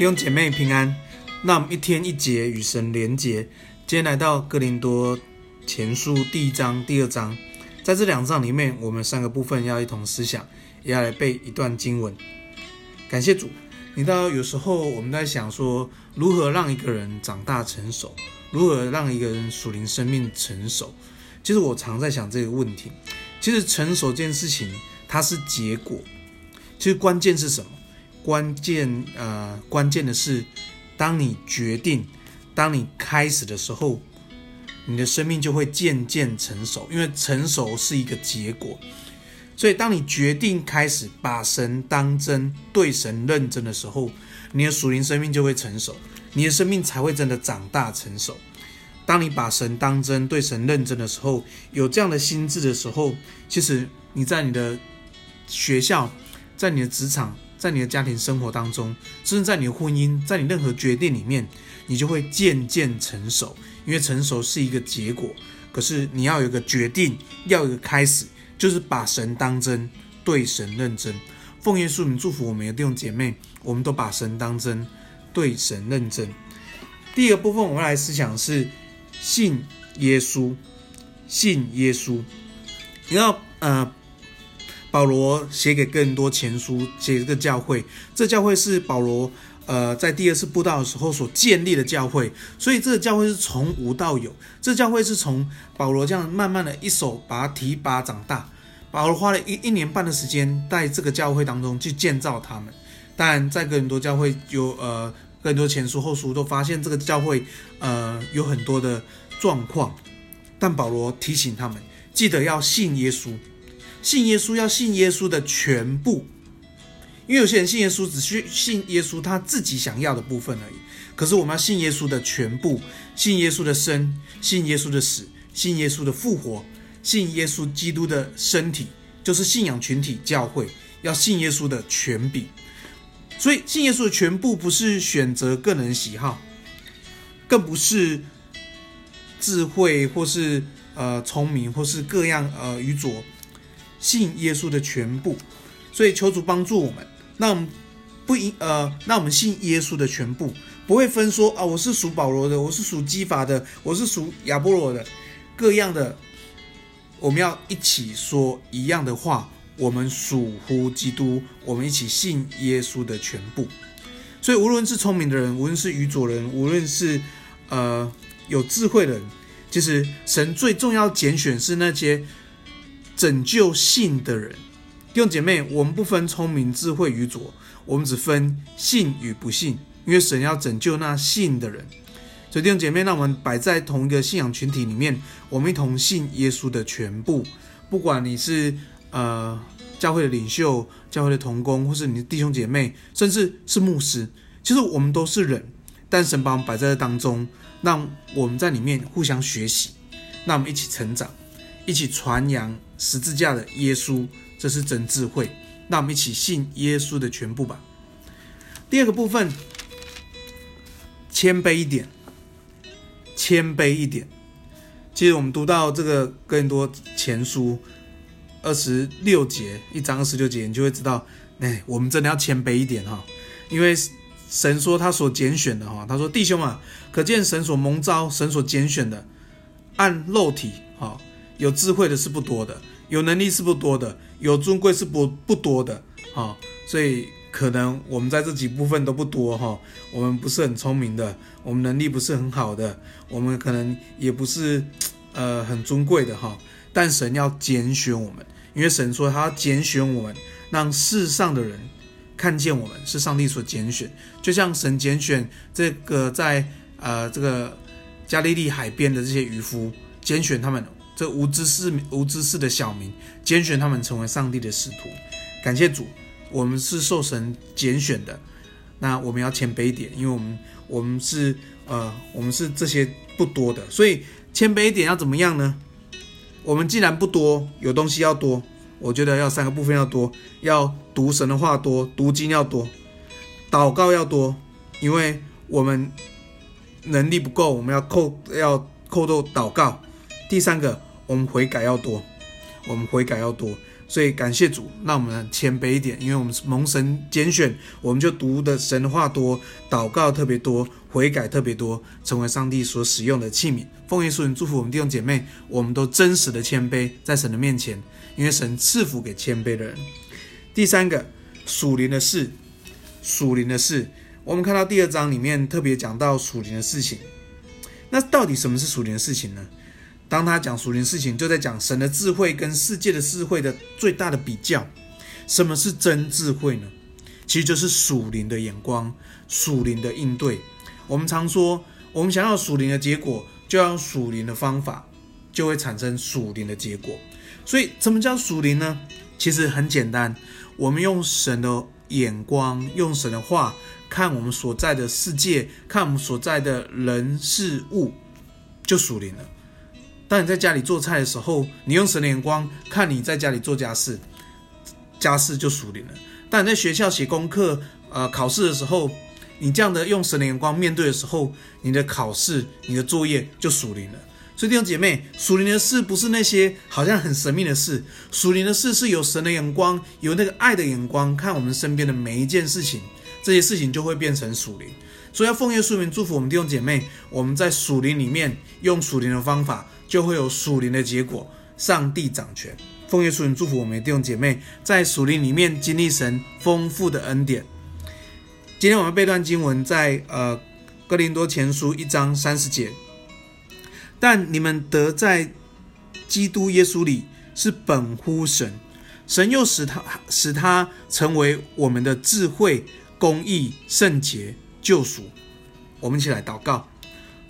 弟兄姐妹平安，那我们一天一节与神连结。今天来到哥林多前书第一章、第二章，在这两章里面，我们三个部分要一同思想，也要来背一段经文。感谢主，你知道有时候我们在想说，如何让一个人长大成熟，如何让一个人属灵生命成熟？其实我常在想这个问题。其实成熟这件事情，它是结果。其实关键是什么？关键呃，关键的是，当你决定，当你开始的时候，你的生命就会渐渐成熟，因为成熟是一个结果。所以，当你决定开始把神当真，对神认真的时候，你的属灵生命就会成熟，你的生命才会真的长大成熟。当你把神当真，对神认真的时候，有这样的心智的时候，其实你在你的学校，在你的职场。在你的家庭生活当中，甚至在你的婚姻，在你任何决定里面，你就会渐渐成熟。因为成熟是一个结果，可是你要有一个决定，要有一个开始，就是把神当真，对神认真。奉耶稣名祝福我们的弟兄姐妹，我们都把神当真，对神认真。第一个部分，我们来思想是信耶稣，信耶稣。你要呃。保罗写给哥林多前书，写这个教会，这教会是保罗呃在第二次布道的时候所建立的教会，所以这个教会是从无到有，这教会是从保罗这样慢慢的一手把它提拔长大，保罗花了一一年半的时间在这个教会当中去建造他们，但在哥林多教会有呃哥林多前书后书都发现这个教会呃有很多的状况，但保罗提醒他们记得要信耶稣。信耶稣要信耶稣的全部，因为有些人信耶稣只需信耶稣他自己想要的部分而已。可是我们要信耶稣的全部，信耶稣的生，信耶稣的死，信耶稣的复活，信耶稣基督的身体，就是信仰群体教会要信耶稣的权柄。所以信耶稣的全部不是选择个人喜好，更不是智慧或是呃聪明或是各样呃愚拙。信耶稣的全部，所以求主帮助我们。那我们不应呃，那我们信耶稣的全部，不会分说啊，我是属保罗的，我是属基法的，我是属亚波罗的，各样的，我们要一起说一样的话。我们属乎基督，我们一起信耶稣的全部。所以无论是聪明的人，无论是愚拙人，无论是呃有智慧的人，其实神最重要拣选是那些。拯救信的人，弟兄姐妹，我们不分聪明、智慧、与拙，我们只分信与不信，因为神要拯救那信的人。所以弟兄姐妹，让我们摆在同一个信仰群体里面，我们一同信耶稣的全部。不管你是呃教会的领袖、教会的同工，或是你的弟兄姐妹，甚至是牧师，其实我们都是人，但神把我们摆在这当中，让我们在里面互相学习，让我们一起成长。一起传扬十字架的耶稣，这是真智慧。那我们一起信耶稣的全部吧。第二个部分，谦卑一点，谦卑一点。其实我们读到这个更多前书二十六节，一章二十六节，你就会知道，哎，我们真的要谦卑一点哈。因为神说他所拣选的哈，他说弟兄啊，可见神所蒙召、神所拣选的，按肉体哈。有智慧的是不多的，有能力是不多的，有尊贵是不不多的，哈，所以可能我们在这几部分都不多哈，我们不是很聪明的，我们能力不是很好的，我们可能也不是呃很尊贵的哈，但神要拣选我们，因为神说他要拣选我们，让世上的人看见我们是上帝所拣选，就像神拣选这个在呃这个加利利海边的这些渔夫，拣选他们。这无知识、无知识的小民，拣选他们成为上帝的使徒。感谢主，我们是受神拣选的。那我们要谦卑一点，因为我们我们是呃，我们是这些不多的，所以谦卑一点要怎么样呢？我们既然不多，有东西要多，我觉得要三个部分要多：要读神的话多，读经要多，祷告要多，因为我们能力不够，我们要扣要扣到祷告。第三个。我们悔改要多，我们悔改要多，所以感谢主，让我们谦卑一点，因为我们是蒙神拣选，我们就读的神话多，祷告特别多，悔改特别多，成为上帝所使用的器皿。奉耶稣名祝福我们弟兄姐妹，我们都真实的谦卑在神的面前，因为神赐福给谦卑的人。第三个属灵的事，属灵的事，我们看到第二章里面特别讲到属灵的事情。那到底什么是属灵的事情呢？当他讲属灵事情，就在讲神的智慧跟世界的智慧的最大的比较。什么是真智慧呢？其实就是属灵的眼光、属灵的应对。我们常说，我们想要属灵的结果，就要用属灵的方法，就会产生属灵的结果。所以，什么叫属灵呢？其实很简单，我们用神的眼光，用神的话看我们所在的世界，看我们所在的人事物，就属灵了。当你在家里做菜的时候，你用神的眼光看你在家里做家事，家事就属灵了。当你在学校写功课、呃考试的时候，你这样的用神的眼光面对的时候，你的考试、你的作业就属灵了。所以弟兄姐妹，属灵的事不是那些好像很神秘的事，属灵的事是有神的眼光，有那个爱的眼光看我们身边的每一件事情，这些事情就会变成属灵。所以要奉耶稣名祝福我们弟兄姐妹，我们在属灵里面用属灵的方法。就会有属灵的结果，上帝掌权。奉耶稣名祝福我们的弟兄姐妹，在属灵里面经历神丰富的恩典。今天我们背段经文在呃哥林多前书一章三十节，但你们得在基督耶稣里是本乎神，神又使他使他成为我们的智慧、公义、圣洁、救赎。我们一起来祷告，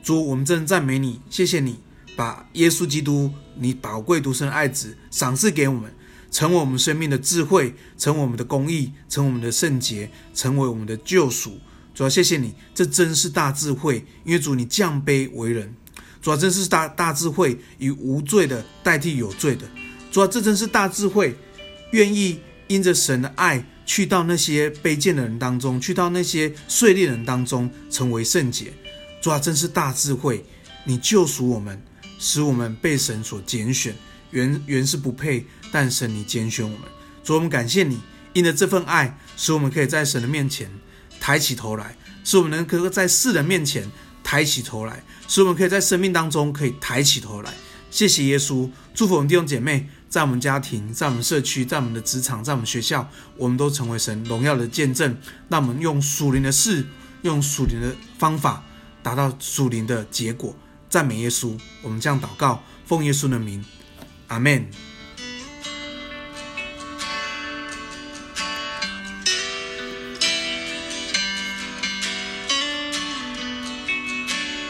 主，我们真赞美你，谢谢你。把耶稣基督，你宝贵独生爱子赏赐给我们，成为我们生命的智慧，成为我们的公义，成为我们的圣洁，成为我们的救赎。主要谢谢你，这真是大智慧，因为主你降卑为人。主要真是大大智慧，以无罪的代替有罪的。主要这真是大智慧，愿意因着神的爱，去到那些卑贱的人当中，去到那些税吏人当中，成为圣洁。主要真是大智慧，你救赎我们。使我们被神所拣选，原原是不配，但神你拣选我们，主我们感谢你，因着这份爱，使我们可以在神的面前抬起头来，使我们能够在世人面前抬起头来，使我们可以在生命当中可以抬起头来。谢谢耶稣，祝福我们弟兄姐妹，在我们家庭，在我们社区，在我们的职场，在我们学校，我们都成为神荣耀的见证。让我们用属灵的事，用属灵的方法，达到属灵的结果。赞美耶稣，我们这样祷告，奉耶稣的名，阿门。